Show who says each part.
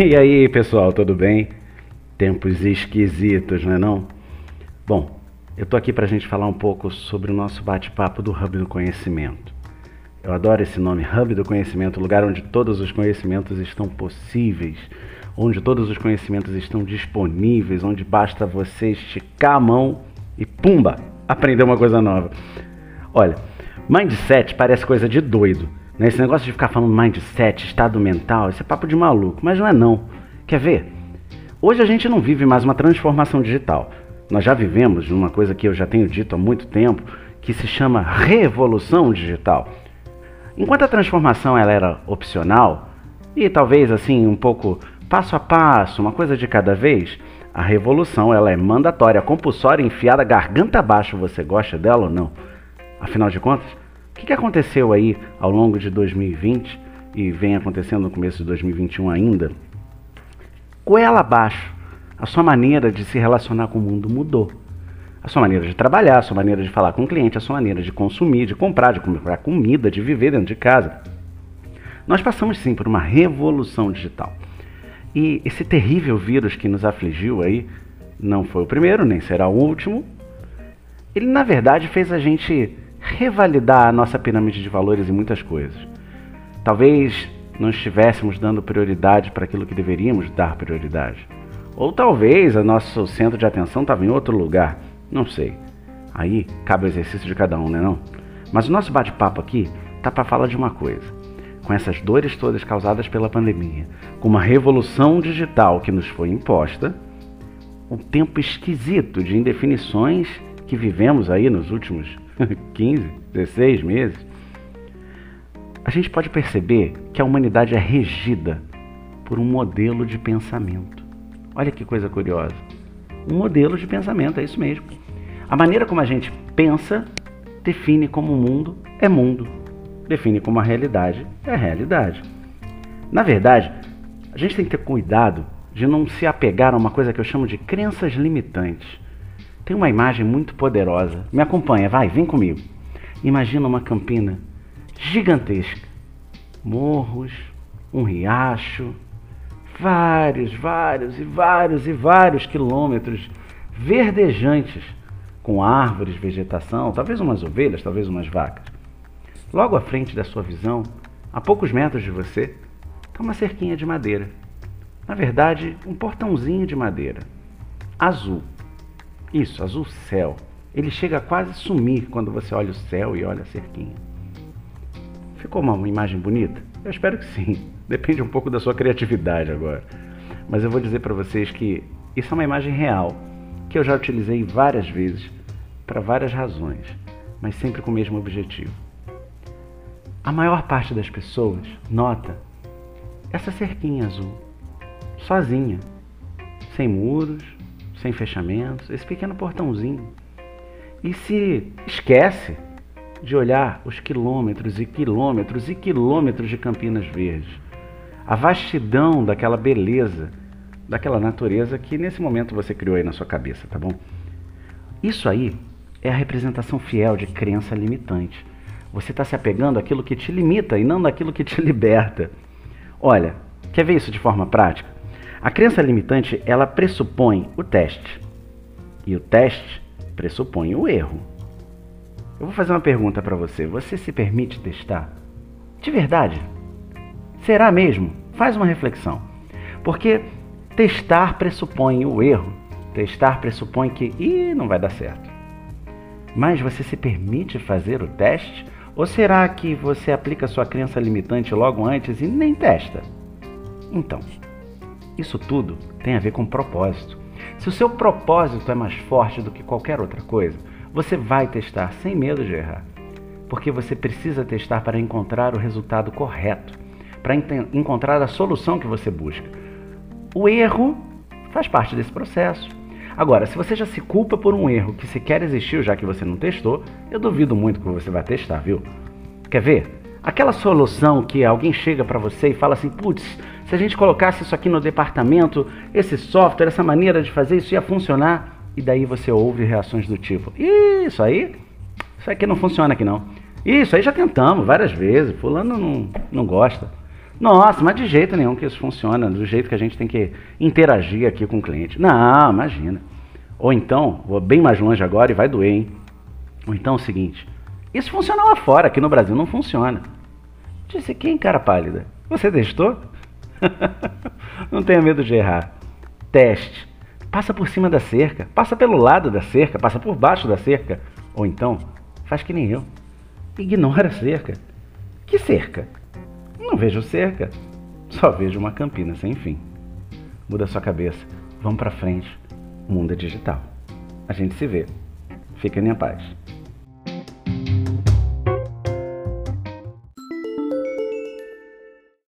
Speaker 1: E aí, pessoal, tudo bem? Tempos esquisitos, não é não? Bom, eu tô aqui para a gente falar um pouco sobre o nosso bate-papo do Hub do Conhecimento. Eu adoro esse nome, Hub do Conhecimento, lugar onde todos os conhecimentos estão possíveis, onde todos os conhecimentos estão disponíveis, onde basta você esticar a mão e pumba, aprender uma coisa nova. Olha, mindset parece coisa de doido. Né? Esse negócio de ficar falando mindset, estado mental, isso é papo de maluco, mas não é não. Quer ver? Hoje a gente não vive mais uma transformação digital. Nós já vivemos uma coisa que eu já tenho dito há muito tempo, que se chama revolução digital. Enquanto a transformação ela era opcional e talvez assim um pouco passo a passo, uma coisa de cada vez, a revolução ela é mandatória, compulsória, enfiada garganta abaixo. Você gosta dela ou não? Afinal de contas, o que aconteceu aí ao longo de 2020 e vem acontecendo no começo de 2021 ainda? Goela abaixo, a sua maneira de se relacionar com o mundo mudou. A sua maneira de trabalhar, a sua maneira de falar com o cliente, a sua maneira de consumir, de comprar, de comprar comida, de viver dentro de casa. Nós passamos sim por uma revolução digital. E esse terrível vírus que nos afligiu aí não foi o primeiro, nem será o último. Ele na verdade fez a gente revalidar a nossa pirâmide de valores em muitas coisas. Talvez não estivéssemos dando prioridade para aquilo que deveríamos dar prioridade. Ou talvez o nosso centro de atenção estava em outro lugar. Não sei. Aí cabe o exercício de cada um, né não? Mas o nosso bate-papo aqui tá para falar de uma coisa. Com essas dores todas causadas pela pandemia, com uma revolução digital que nos foi imposta, um tempo esquisito de indefinições que vivemos aí nos últimos 15, 16 meses, a gente pode perceber que a humanidade é regida por um modelo de pensamento. Olha que coisa curiosa. Um modelo de pensamento, é isso mesmo. A maneira como a gente pensa define como o mundo é mundo, define como a realidade é realidade. Na verdade, a gente tem que ter cuidado de não se apegar a uma coisa que eu chamo de crenças limitantes. Tem uma imagem muito poderosa. Me acompanha, vai, vem comigo. Imagina uma campina gigantesca. Morros, um riacho, vários, vários e vários e vários quilômetros verdejantes, com árvores, vegetação, talvez umas ovelhas, talvez umas vacas. Logo à frente da sua visão, a poucos metros de você, está uma cerquinha de madeira. Na verdade, um portãozinho de madeira, azul. Isso, azul céu. Ele chega a quase sumir quando você olha o céu e olha a cerquinha. Ficou uma imagem bonita? Eu espero que sim. Depende um pouco da sua criatividade agora. Mas eu vou dizer para vocês que isso é uma imagem real, que eu já utilizei várias vezes para várias razões, mas sempre com o mesmo objetivo. A maior parte das pessoas nota essa cerquinha azul, sozinha, sem muros, sem fechamentos, esse pequeno portãozinho. E se esquece de olhar os quilômetros e quilômetros e quilômetros de Campinas Verdes, a vastidão daquela beleza, daquela natureza que nesse momento você criou aí na sua cabeça, tá bom? Isso aí é a representação fiel de crença limitante. Você está se apegando àquilo que te limita e não daquilo que te liberta. Olha, quer ver isso de forma prática? A crença limitante, ela pressupõe o teste. E o teste pressupõe o erro. Eu vou fazer uma pergunta para você. Você se permite testar? De verdade? Será mesmo? Faz uma reflexão. Porque testar pressupõe o erro. Testar pressupõe que, ih, não vai dar certo. Mas você se permite fazer o teste? Ou será que você aplica sua crença limitante logo antes e nem testa? Então, isso tudo tem a ver com propósito. Se o seu propósito é mais forte do que qualquer outra coisa, você vai testar sem medo de errar. Porque você precisa testar para encontrar o resultado correto, para encontrar a solução que você busca. O erro faz parte desse processo. Agora, se você já se culpa por um erro que sequer existiu, já que você não testou, eu duvido muito que você vai testar, viu? Quer ver? Aquela solução que alguém chega para você e fala assim: putz, se a gente colocasse isso aqui no departamento, esse software, essa maneira de fazer isso ia funcionar. E daí você ouve reações do tipo: Isso aí, isso aqui não funciona aqui não. Isso aí já tentamos várias vezes, fulano não, não gosta. Nossa, mas de jeito nenhum que isso funciona, do jeito que a gente tem que interagir aqui com o cliente. Não, imagina. Ou então, vou bem mais longe agora e vai doer, hein? Ou então é o seguinte, isso funciona lá fora, aqui no Brasil não funciona. Disse quem, cara pálida? Você testou? não tenha medo de errar. Teste. Passa por cima da cerca, passa pelo lado da cerca, passa por baixo da cerca. Ou então, faz que nem eu. Ignora a cerca. Que cerca? Não vejo cerca, só vejo uma campina sem fim. Muda sua cabeça, vamos para frente. O mundo é digital. A gente se vê. Fiquem em paz.